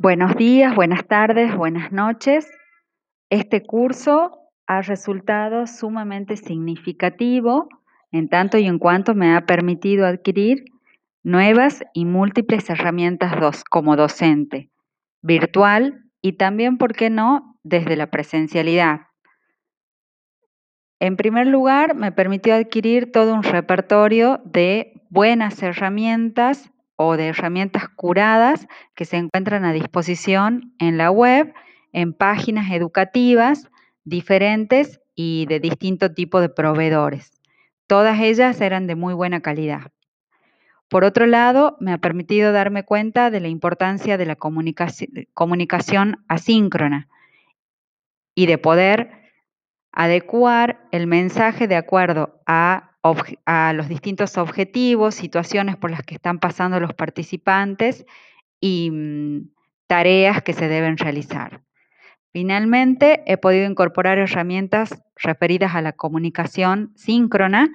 Buenos días, buenas tardes, buenas noches. Este curso ha resultado sumamente significativo en tanto y en cuanto me ha permitido adquirir nuevas y múltiples herramientas como docente, virtual y también, ¿por qué no?, desde la presencialidad. En primer lugar, me permitió adquirir todo un repertorio de buenas herramientas o de herramientas curadas que se encuentran a disposición en la web, en páginas educativas diferentes y de distinto tipo de proveedores. Todas ellas eran de muy buena calidad. Por otro lado, me ha permitido darme cuenta de la importancia de la comunicación, asíncrona y de poder adecuar el mensaje de acuerdo a los distintos objetivos, situaciones por las que están pasando los participantes y mm, tareas que se deben realizar. Finalmente, he podido incorporar herramientas referidas a la comunicación síncrona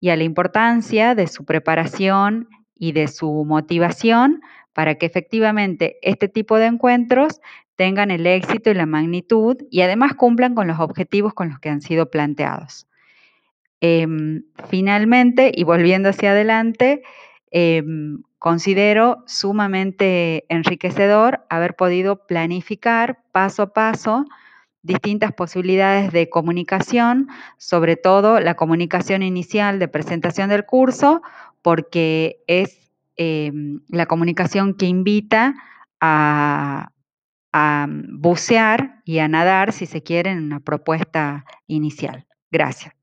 y a la importancia de su preparación y de su motivación para que efectivamente este tipo de encuentros tengan el éxito y la magnitud y además cumplan con los objetivos con los que han sido planteados. Em, finalmente, y volviendo hacia adelante, em, considero sumamente enriquecedor haber podido planificar paso a paso distintas posibilidades de comunicación, sobre todo la comunicación inicial de presentación del curso, porque es em, la comunicación que invita a, a bucear y a nadar, si se quiere, en una propuesta inicial. Gracias.